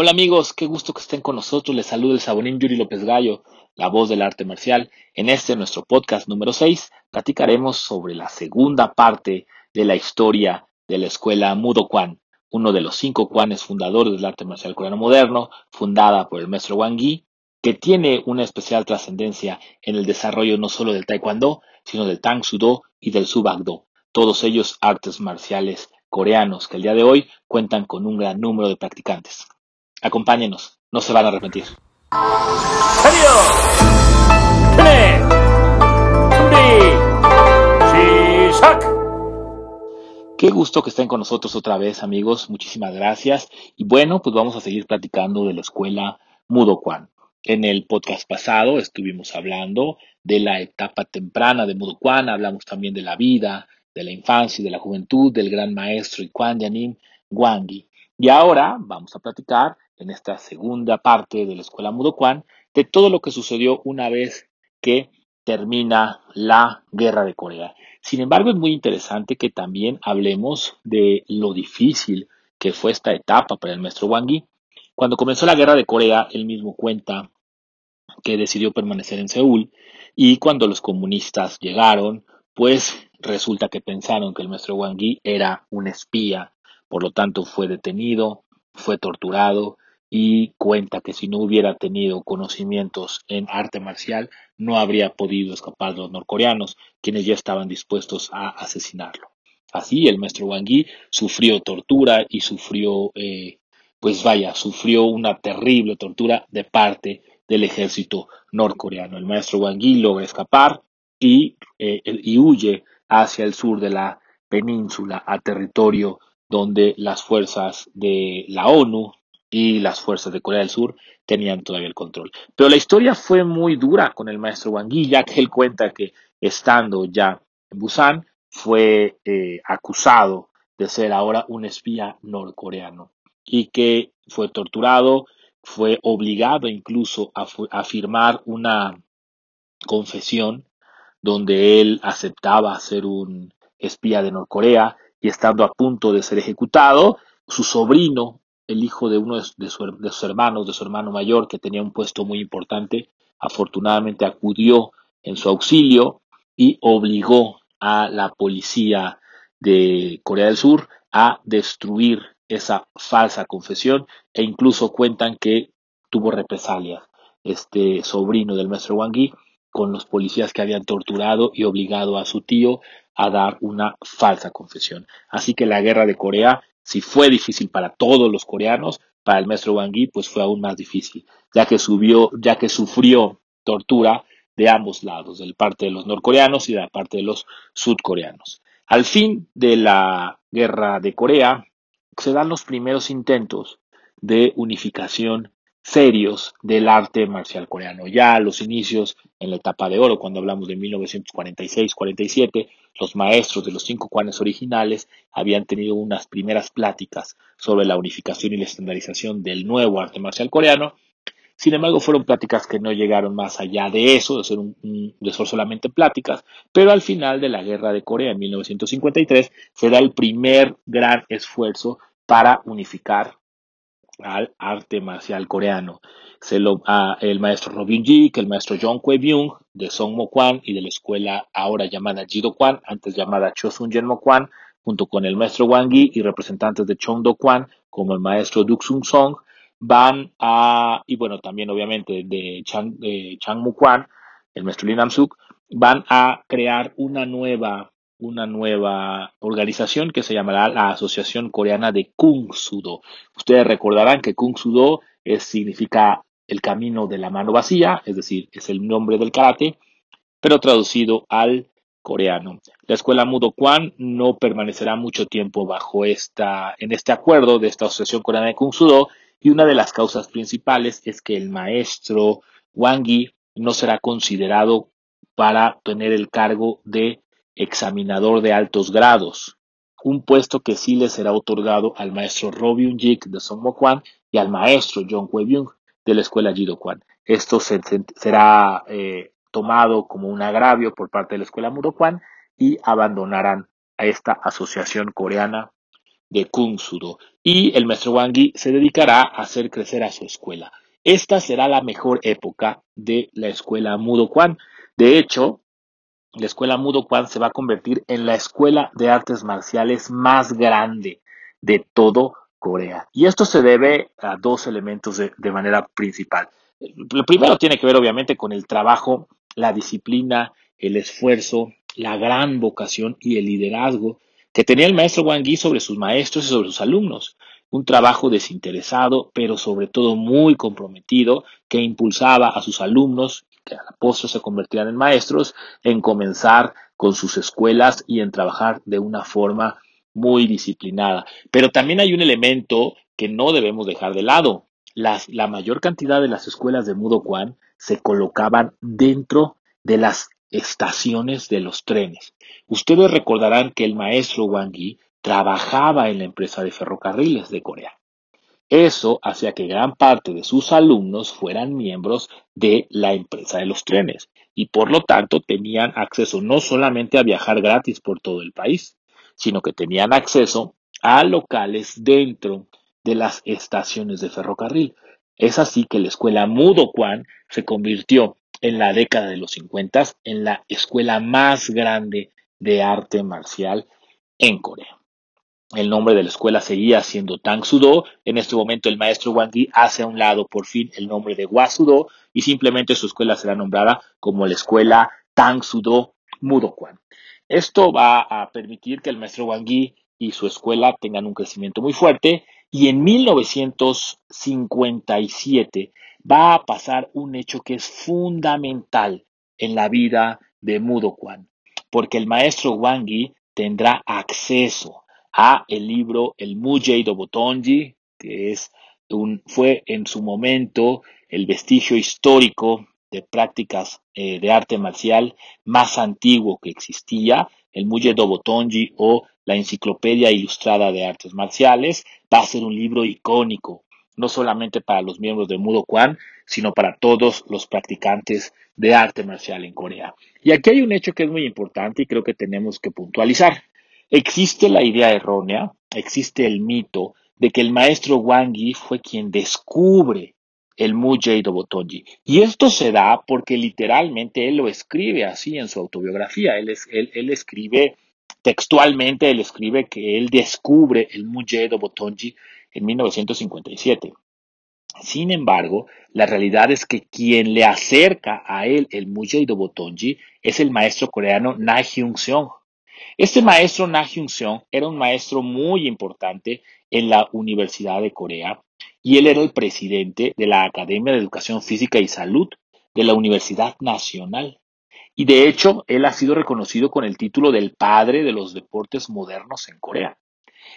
Hola amigos, qué gusto que estén con nosotros. Les saluda el sabonín Yuri López Gallo, la voz del arte marcial. En este nuestro podcast número 6 platicaremos sobre la segunda parte de la historia de la escuela Mudo Kwan, uno de los cinco Kwanes fundadores del arte marcial coreano moderno, fundada por el maestro Wang Yi, que tiene una especial trascendencia en el desarrollo no solo del Taekwondo, sino del Tang Sudo y del Subakdo, todos ellos artes marciales coreanos que el día de hoy cuentan con un gran número de practicantes. Acompáñenos, no se van a arrepentir. Qué gusto que estén con nosotros otra vez, amigos. Muchísimas gracias. Y bueno, pues vamos a seguir platicando de la escuela Mudo Kwan. En el podcast pasado estuvimos hablando de la etapa temprana de Mudo Kwan, hablamos también de la vida, de la infancia y de la juventud del gran maestro Kwan Yanim Wangi. Y ahora vamos a platicar en esta segunda parte de la escuela Mudo Kwan de todo lo que sucedió una vez que termina la guerra de Corea. Sin embargo, es muy interesante que también hablemos de lo difícil que fue esta etapa para el maestro Wang Yi. Cuando comenzó la guerra de Corea, él mismo cuenta que decidió permanecer en Seúl y cuando los comunistas llegaron, pues resulta que pensaron que el maestro Wang Yi era un espía, por lo tanto fue detenido, fue torturado y cuenta que si no hubiera tenido conocimientos en arte marcial, no habría podido escapar de los norcoreanos, quienes ya estaban dispuestos a asesinarlo. Así, el maestro Wang Yi sufrió tortura y sufrió, eh, pues vaya, sufrió una terrible tortura de parte del ejército norcoreano. El maestro Wang Yi logra escapar y, eh, y huye hacia el sur de la península, a territorio donde las fuerzas de la ONU y las fuerzas de Corea del Sur tenían todavía el control. Pero la historia fue muy dura con el maestro Wang Yi, ya que él cuenta que estando ya en Busan fue eh, acusado de ser ahora un espía norcoreano y que fue torturado, fue obligado incluso a, a firmar una confesión donde él aceptaba ser un espía de Norcorea y estando a punto de ser ejecutado, su sobrino el hijo de uno de, sus hermanos, de su hermano mayor, que tenía un puesto muy importante, afortunadamente acudió en su auxilio y obligó a la policía de Corea del Sur a destruir esa falsa confesión e incluso cuentan que tuvo represalias. Este sobrino del maestro Wang Yi con los policías que habían torturado y obligado a su tío a dar una falsa confesión. Así que la guerra de Corea si fue difícil para todos los coreanos, para el maestro Wang Yi pues fue aún más difícil, ya que subió, ya que sufrió tortura de ambos lados, de parte de los norcoreanos y de la parte de los sudcoreanos. Al fin de la guerra de Corea, se dan los primeros intentos de unificación serios del arte marcial coreano. Ya los inicios, en la etapa de oro, cuando hablamos de 1946-47, los maestros de los cinco cuanes originales habían tenido unas primeras pláticas sobre la unificación y la estandarización del nuevo arte marcial coreano. Sin embargo, fueron pláticas que no llegaron más allá de eso, de ser, un, solamente pláticas, pero al final de la guerra de Corea en 1953 se da el primer gran esfuerzo para unificar al arte marcial coreano. Se lo, el maestro Robin Ji, el maestro Jong Kwe Byung de Song Mo Kwan y de la escuela ahora llamada Jido Kwan, antes llamada Chosun Mo Kwan, junto con el maestro Wang Yi y representantes de Do Kwan, como el maestro Duk Sung Song, van a, y bueno, también obviamente de Chang, Chang Mu Kwan, el maestro Lee Suk, van a crear una nueva una nueva organización que se llamará la Asociación Coreana de Kung Sudo. Ustedes recordarán que Kung Sudo significa el camino de la mano vacía, es decir, es el nombre del karate, pero traducido al coreano. La escuela Mudo Kwan no permanecerá mucho tiempo bajo esta, en este acuerdo de esta Asociación Coreana de Kung Sudo y una de las causas principales es que el maestro Wang Yi no será considerado para tener el cargo de examinador de altos grados, un puesto que sí le será otorgado al maestro Robyun Jik de Songmo Kwan y al maestro John Kwe-byung de la escuela Jido Kwan. Esto será eh, tomado como un agravio por parte de la escuela Mudo Kwan y abandonarán a esta asociación coreana de Kung Sudo. y el maestro Wang Yi se dedicará a hacer crecer a su escuela. Esta será la mejor época de la escuela Mudo Kwan. De hecho, la escuela Mudo Kwan se va a convertir en la escuela de artes marciales más grande de todo Corea. Y esto se debe a dos elementos de, manera principal. Lo primero tiene que ver obviamente con el trabajo, la disciplina, el esfuerzo, la gran vocación y el liderazgo que tenía el maestro Wang Yi sobre sus maestros y sobre sus alumnos. Un trabajo desinteresado, pero sobre todo muy comprometido, que impulsaba a sus alumnos, que a la postre se convertían en maestros, en comenzar con sus escuelas y en trabajar de una forma muy disciplinada. Pero también hay un elemento que no debemos dejar de lado. La mayor cantidad de las escuelas de Mudo Kwan se colocaban dentro de las estaciones de los trenes. Ustedes recordarán que el maestro Wang Yi trabajaba en la empresa de ferrocarriles de Corea. Eso hacía que gran parte de sus alumnos fueran miembros de la empresa de los trenes y por lo tanto tenían acceso no solamente a viajar gratis por todo el país, sino que tenían acceso a locales dentro de las estaciones de ferrocarril. Es así que la escuela Mudo Kwan se convirtió en la década de los 50 en la escuela más grande de arte marcial en Corea. El nombre de la escuela seguía siendo Tang Sudo. En este momento el maestro Wang Yi hace a un lado por fin el nombre de Sudo y simplemente su escuela será nombrada como la escuela Tang Sudo Mudokwon. Esto va a permitir que el maestro Wang Yi y su escuela tengan un crecimiento muy fuerte y en 1957 va a pasar un hecho que es fundamental en la vida de Mudo Kwan, porque el maestro Wang Yi tendrá acceso a el libro El Mujay do Botonji, que es un, fue en su momento el vestigio histórico de prácticas eh, de arte marcial más antiguo que existía, el Mujay do Botonji o la Enciclopedia Ilustrada de Artes Marciales, va a ser un libro icónico no solamente para los miembros de Mudo Kwan, sino para todos los practicantes de arte marcial en Corea. Y aquí hay un hecho que es muy importante y creo que tenemos que puntualizar. Existe la idea errónea, existe el mito de que el maestro Wang Yi fue quien descubre el Mujay do Botonji. Y esto se da porque literalmente él lo escribe así en su autobiografía. Él, él, escribe textualmente, él escribe que él descubre el Mujay do Botonji en 1957. Sin embargo, la realidad es que quien le acerca a él el do Botonji es el maestro coreano Na Hyun-seong. Este maestro Na Hyun-seong era un maestro muy importante en la Universidad de Corea y él era el presidente de la Academia de Educación Física y Salud de la Universidad Nacional. Y de hecho, él ha sido reconocido con el título del padre de los deportes modernos en Corea.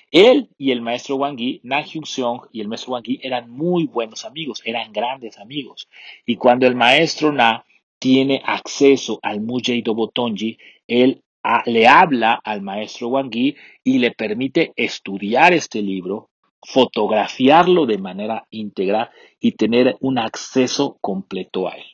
Él y el maestro Wang Yi, Na Hyun-seong y el maestro Wang Yi eran muy buenos amigos, eran grandes amigos. Y cuando el maestro Na tiene acceso al Mujay Do Botonji, él le habla al maestro Wang Yi y le permite estudiar este libro, fotografiarlo de manera íntegra y tener un acceso completo a él.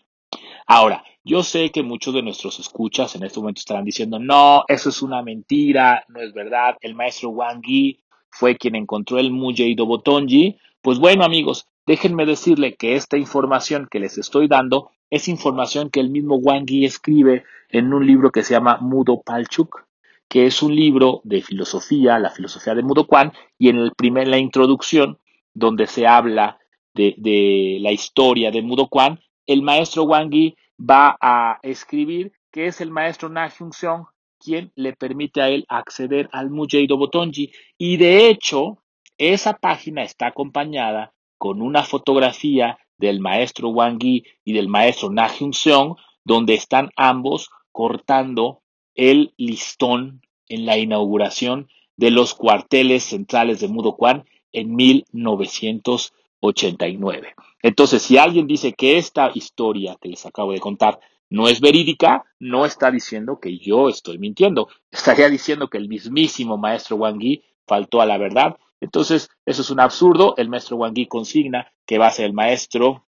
Ahora, yo sé que muchos de nuestros escuchas en este momento estarán diciendo, no, eso es una mentira, no es verdad, el maestro Wang Yi fue quien encontró el Mujeido Botonji. Pues bueno, amigos, déjenme decirle que esta información que les estoy dando es información que el mismo Wang Yi escribe en un libro que se llama Mudo Palchuk, que es un libro de filosofía, la filosofía de Mudo Kwan, y en el primer, la introducción, donde se habla de, la historia de Mudo Kwan, el maestro Wang Yi va a escribir que es el maestro Na Hyun-seong quien le permite a él acceder al Mujeido Botonji. Y de hecho, esa página está acompañada con una fotografía del maestro Wang Yi y del maestro Na Hyun-seong, donde están ambos cortando el listón en la inauguración de los cuarteles centrales de Mudo Kwan en 1989. Entonces, si alguien dice que esta historia que les acabo de contar no es verídica, no está diciendo que yo estoy mintiendo. Estaría diciendo que el mismísimo maestro Wang Yi faltó a la verdad. Entonces, eso es un absurdo. El maestro Wang Yi consigna que va a ser el maestro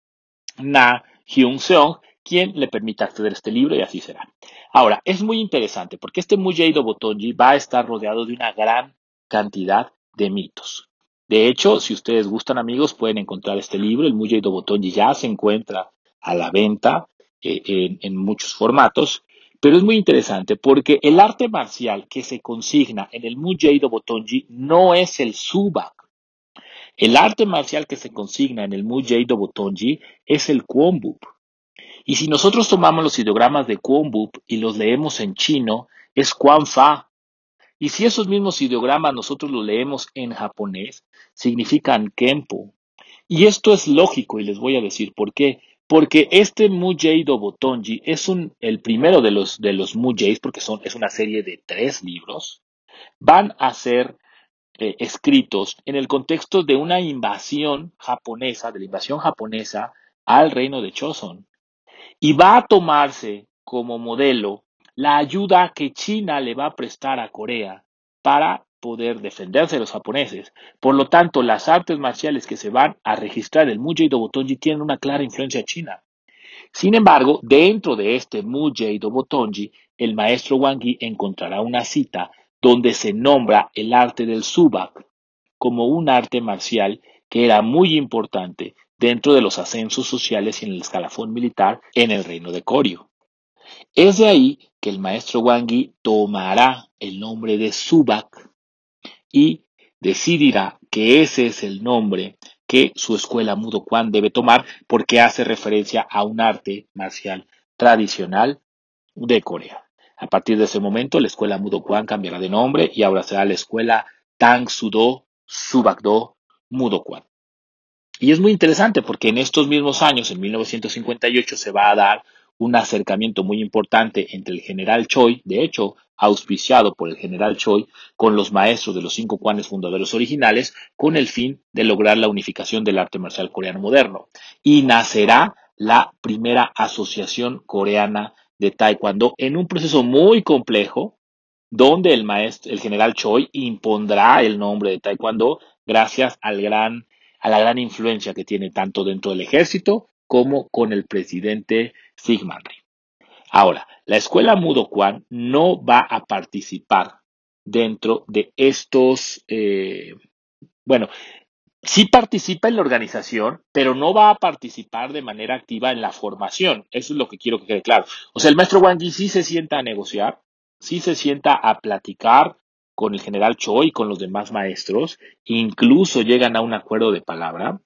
Na Hyun Seong quien le permita acceder a este libro y así será. Ahora, es muy interesante porque este Mujeido Botonji va a estar rodeado de una gran cantidad de mitos. De hecho, si ustedes gustan amigos, pueden encontrar este libro, el Mujay Botonji ya se encuentra a la venta eh, en, muchos formatos, pero es muy interesante porque el arte marcial que se consigna en el Mujay Botonji no es el Subak. El arte marcial que se consigna en el Mujay Botonji es el Kwombup. Y si nosotros tomamos los ideogramas de Kwombup y los leemos en chino, es Quan Fa. Y si esos mismos ideogramas nosotros los leemos en japonés, significan Kempo. Y esto es lógico y les voy a decir por qué. Porque este Mujay Botonji es el primero de los, de los Mujays, porque son, es una serie de tres libros, van a ser eh, escritos en el contexto de una invasión japonesa, de la invasión japonesa al reino de Choson. Y va a tomarse como modelo la ayuda que China le va a prestar a Corea para poder defenderse de los japoneses. Por lo tanto, las artes marciales que se van a registrar el Mujay Botonji tienen una clara influencia china. Sin embargo, dentro de este Mujay Botonji, el maestro Wang Yi encontrará una cita donde se nombra el arte del Subak como un arte marcial que era muy importante dentro de los ascensos sociales y en el escalafón militar en el reino de Koryo. Es de ahí que el maestro Wang Yi tomará el nombre de Subak y decidirá que ese es el nombre que su escuela Mudo Kwan debe tomar porque hace referencia a un arte marcial tradicional de Corea. A partir de ese momento, la escuela Mudo Kwan cambiará de nombre y ahora será la escuela Tang Sudo Subakdo Mudo Kwan. Y es muy interesante porque en estos mismos años, en 1958, se va a dar un acercamiento muy importante entre el general Choi, de hecho, auspiciado por el general Choi, con los maestros de los cinco cuanes fundadores originales, con el fin de lograr la unificación del arte marcial coreano moderno. Y nacerá la primera asociación coreana de Taekwondo en un proceso muy complejo, donde el maestro, el general Choi impondrá el nombre de Taekwondo gracias al gran, a la gran influencia que tiene tanto dentro del ejército como con el presidente Sigmund. Ahora, la escuela Mudo Kwan no va a participar dentro de estos, eh, bueno, sí participa en la organización, pero no va a participar de manera activa en la formación. Eso es lo que quiero que quede claro. O sea, el maestro Wang Yi sí se sienta a negociar, sí se sienta a platicar con el general Choi y con los demás maestros, incluso llegan a un acuerdo de palabra,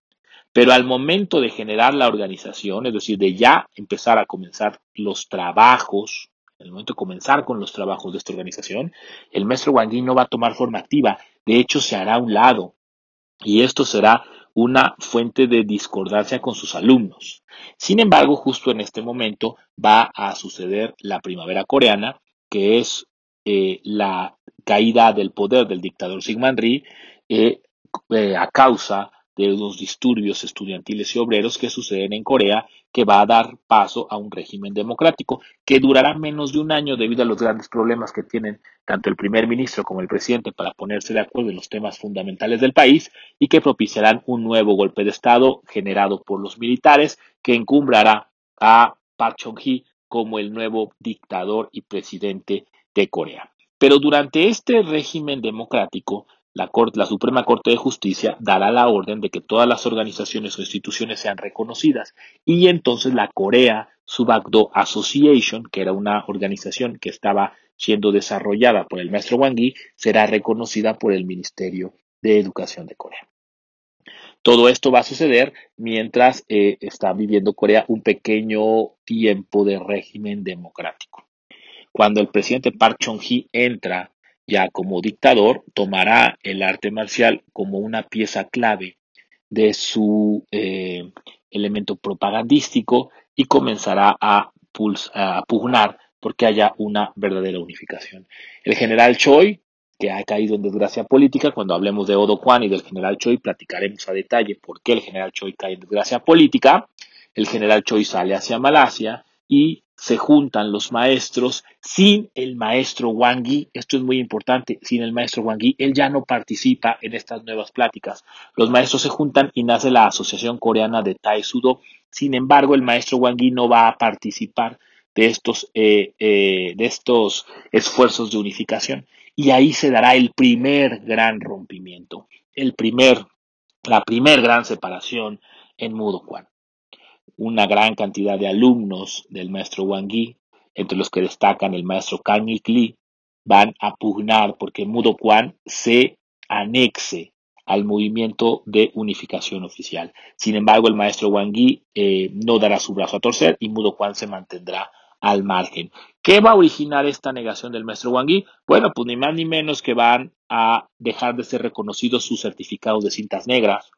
pero al momento de generar la organización, es decir, de ya empezar a comenzar los trabajos, en el momento de comenzar con los trabajos de esta organización, el maestro Wang no va a tomar forma activa, de hecho se hará a un lado, y esto será una fuente de discordancia con sus alumnos. Sin embargo, justo en este momento va a suceder la primavera coreana, que es eh, la caída del poder del dictador Syngman Rhee eh, eh, a causa de los disturbios estudiantiles y obreros que suceden en Corea, que va a dar paso a un régimen democrático que durará menos de un año debido a los grandes problemas que tienen tanto el primer ministro como el presidente para ponerse de acuerdo en los temas fundamentales del país y que propiciarán un nuevo golpe de Estado generado por los militares que encumbrará a Park Chung-hee como el nuevo dictador y presidente de Corea. Pero durante este régimen democrático, la, Suprema Corte de Justicia dará la orden de que todas las organizaciones o instituciones sean reconocidas y entonces la Corea Subagdo Association, que era una organización que estaba siendo desarrollada por el maestro Wang Yi, será reconocida por el Ministerio de Educación de Corea. Todo esto va a suceder mientras eh, está viviendo Corea un pequeño tiempo de régimen democrático. Cuando el presidente Park Chung-hee entra ya como dictador, tomará el arte marcial como una pieza clave de su eh, elemento propagandístico y comenzará a, a pugnar porque haya una verdadera unificación. El general Choi, que ha caído en desgracia política, cuando hablemos de Odo Kwan y del general Choi, platicaremos a detalle por qué el general Choi cae en desgracia política. El general Choi sale hacia Malasia y se juntan los maestros sin el maestro Wang Yi. Esto es muy importante. Sin el maestro Wang Yi, él ya no participa en estas nuevas pláticas. Los maestros se juntan y nace la Asociación Coreana de Tai Sudo. Sin embargo, el maestro Wang Yi no va a participar de estos, eh, eh, de estos esfuerzos de unificación. Y ahí se dará el primer gran rompimiento. el primer, la primer gran separación en Mudo Kwan. Una gran cantidad de alumnos del maestro Wang Yi, entre los que destacan el maestro Kang Ik Lee, van a pugnar porque Mudo Kwan se anexe al movimiento de unificación oficial. Sin embargo, el maestro Wang Yi eh, no dará su brazo a torcer y Mudo Kwan se mantendrá al margen. ¿Qué va a originar esta negación del maestro Wang Yi? Bueno, pues ni más ni menos que van a dejar de ser reconocidos sus certificados de cintas negras.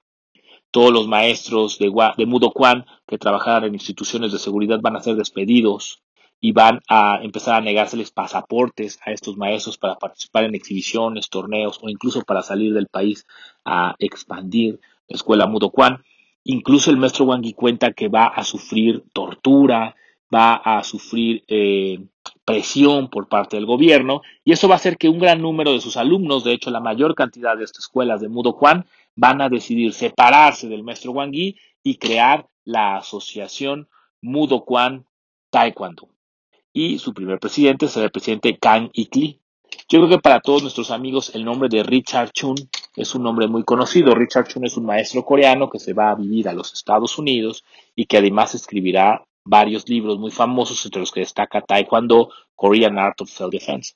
Todos los maestros de, de Mudo Kwan que trabajaran en instituciones de seguridad van a ser despedidos y van a empezar a negárseles pasaportes a estos maestros para participar en exhibiciones, torneos o incluso para salir del país a expandir la escuela Mudo Kwan. Incluso el maestro Wang cuenta que va a sufrir tortura, va a sufrir eh, presión por parte del gobierno y eso va a hacer que un gran número de sus alumnos, de hecho la mayor cantidad de estas escuelas de Mudo Kwan, van a decidir separarse del maestro Wang y crear la asociación Mudo Kwan Taekwondo y su primer presidente será el presidente Kang Ik-lee. Yo creo que para todos nuestros amigos el nombre de Richard Chun es un nombre muy conocido. Richard Chun es un maestro coreano que se va a vivir a los Estados Unidos y que además escribirá varios libros muy famosos entre los que destaca Taekwondo, Korean Art of Self-Defense.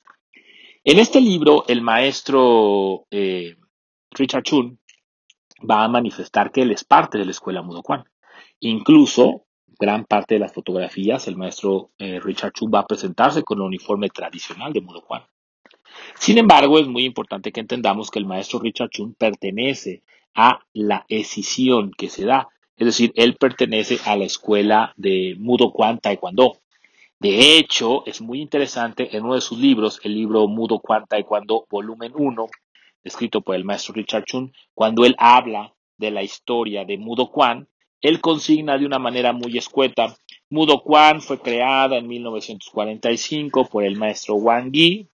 En este libro el maestro eh, Richard Chun va a manifestar que él es parte de la escuela Mudo Kwan. Incluso gran parte de las fotografías, el maestro eh, Richard Chu va a presentarse con el uniforme tradicional de Mudo Kwan. Sin embargo, es muy importante que entendamos que el maestro Richard Chun pertenece a la escisión que se da, es decir, él pertenece a la escuela de Mudo Kwan Taekwondo. De hecho, es muy interesante en uno de sus libros, el libro Mudo Kwan Taekwondo volumen 1, escrito por el maestro Richard Chun, cuando él habla de la historia de Mudo Kwan, él consigna de una manera muy escueta. Mudo Kwan fue creada en 1945 por el maestro Wang Yi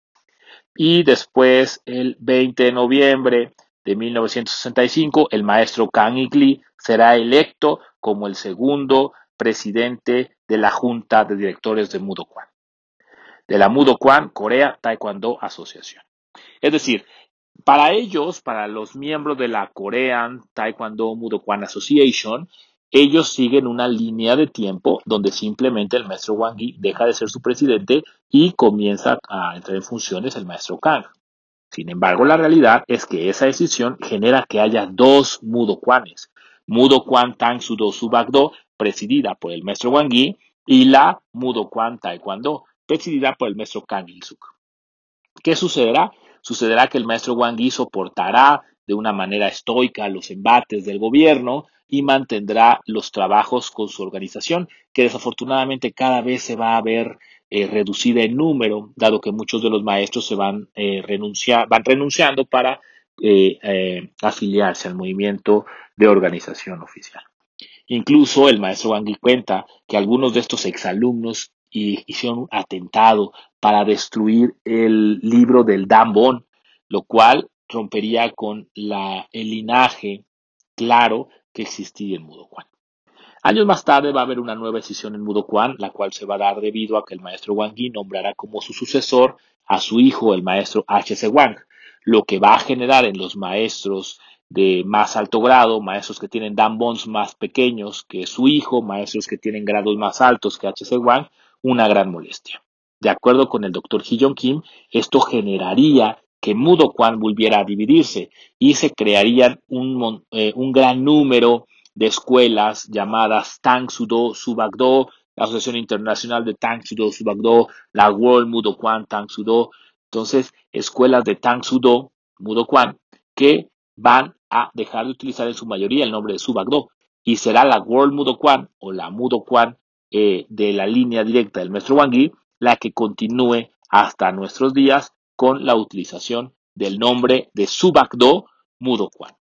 y después, el 20 de noviembre de 1965, el maestro Kang Ik Lee será electo como el segundo presidente de la Junta de Directores de Mudo Kwan, de la Mudo Kwan Corea Taekwondo Asociación. Es decir, para ellos, para los miembros de la Korean Taekwondo Mudo Kwan Association, ellos siguen una línea de tiempo donde simplemente el maestro Wang Yi deja de ser su presidente y comienza a entrar en funciones el maestro Kang. Sin embargo, la realidad es que esa decisión genera que haya dos Mudo Kwanes. Mudo Kwan Tang Sudo presidida por el maestro Wang Yi, y la Mudo Kwan Taekwondo, presidida por el maestro Kang Il-suk. ¿Qué sucederá? Sucederá que el maestro Wang Yi soportará de una manera estoica los embates del gobierno y mantendrá los trabajos con su organización, que desafortunadamente cada vez se va a ver eh, reducida en número, dado que muchos de los maestros se van, eh, van renunciando para eh, afiliarse al movimiento de organización oficial. Incluso el maestro Wang cuenta que algunos de estos exalumnos hicieron un atentado para destruir el libro del Dambon, lo cual rompería con el linaje claro que existía en Mudo Kwan. Años más tarde va a haber una nueva decisión en Mudo Kwan, la cual se va a dar debido a que el maestro Wang Yi nombrará como su sucesor a su hijo, el maestro H.C. Wang, lo que va a generar en los maestros de más alto grado, maestros que tienen Bons más pequeños que su hijo, maestros que tienen grados más altos que H.C. Wang, una gran molestia. De acuerdo con el doctor Hee Kim, esto generaría que Mudo Kwan volviera a dividirse y se crearían un, eh, un gran número de escuelas llamadas Tang Sudo Subagdo, la Asociación Internacional de Tang Sudo Subagdo, la World Mudo Kwan Tang Sudo. Entonces, escuelas de Tang Sudo Mudo Kwan que van a dejar de utilizar en su mayoría el nombre de Subagdo y será la World Mudo Kwan o la Mudo Kwan eh, de la línea directa del maestro Wang la que continúe hasta nuestros días con la utilización del nombre de Subakdo Mudo Kwan.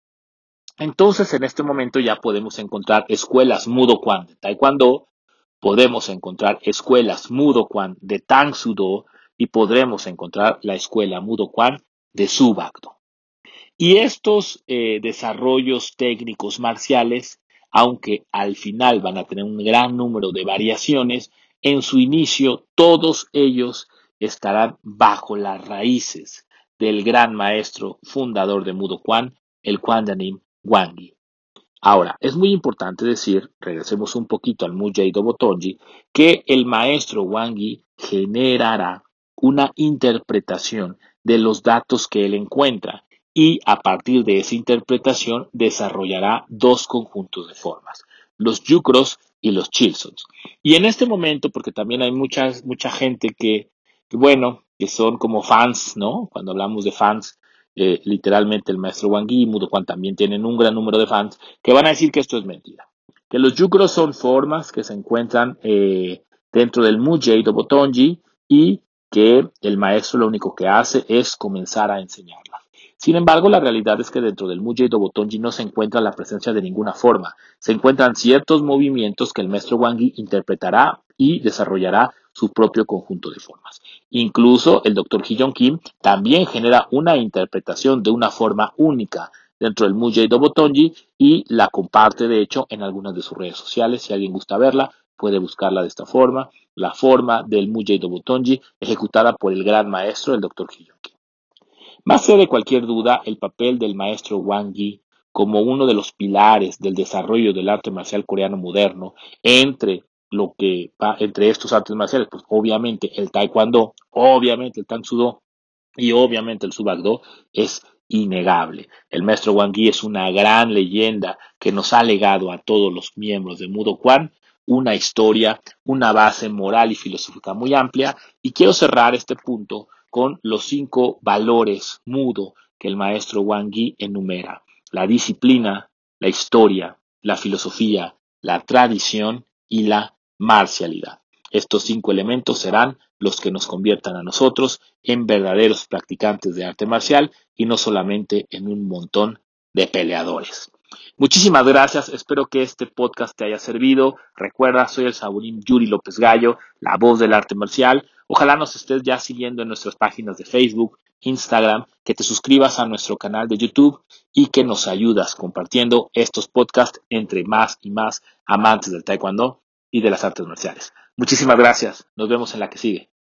Entonces, en este momento ya podemos encontrar escuelas Mudo Kwan de Taekwondo, podemos encontrar escuelas Mudo Kwan de Tang Sudo y podremos encontrar la escuela Mudo Kwan de Subakdo. Y estos eh, desarrollos técnicos marciales, aunque al final van a tener un gran número de variaciones, en su inicio todos ellos estarán bajo las raíces del gran maestro fundador de Mudo Kwan, el Kwandanim Wangi. Ahora, es muy importante decir, regresemos un poquito al Mujay Botonji, que el maestro Wangi generará una interpretación de los datos que él encuentra y a partir de esa interpretación desarrollará dos conjuntos de formas, los yucros y los chilsons. Y en este momento, porque también hay mucha gente que, bueno, que son como fans, ¿no? Cuando hablamos de fans, eh, literalmente el maestro Wangi y también tienen un gran número de fans que van a decir que esto es mentira. Que los yucros son formas que se encuentran eh, dentro del Mujay Botonji y que el maestro lo único que hace es comenzar a enseñarlas. Sin embargo, la realidad es que dentro del Mujay Botonji no se encuentra la presencia de ninguna forma. Se encuentran ciertos movimientos que el maestro Wangi interpretará y desarrollará su propio conjunto de formas. Incluso el Dr. Hyun Kim también genera una interpretación de una forma única dentro del Mujay Botonji y la comparte de hecho en algunas de sus redes sociales. Si alguien gusta verla, puede buscarla de esta forma. La forma del Mujay Botonji ejecutada por el gran maestro, el Dr. Hyun Kim. Más allá de cualquier duda, el papel del maestro Wang Yi como uno de los pilares del desarrollo del arte marcial coreano moderno entre lo que va entre estos artes marciales, pues obviamente el taekwondo, obviamente el tang sudo y obviamente el subagdo es innegable. El maestro Wang Yi es una gran leyenda que nos ha legado a todos los miembros de Mudo Kwan una historia, una base moral y filosófica muy amplia y quiero cerrar este punto con los cinco valores mudo que el maestro Wang Yi enumera. La disciplina, la historia, la filosofía, la tradición y la marcialidad. Estos cinco elementos serán los que nos conviertan a nosotros en verdaderos practicantes de arte marcial y no solamente en un montón de peleadores. Muchísimas gracias, espero que este podcast te haya servido. Recuerda, soy el saburín Yuri López Gallo, la voz del arte marcial. Ojalá nos estés ya siguiendo en nuestras páginas de Facebook, Instagram, que te suscribas a nuestro canal de YouTube y que nos ayudas compartiendo estos podcasts entre más y más amantes del Taekwondo y de las artes marciales. Muchísimas gracias. Nos vemos en la que sigue.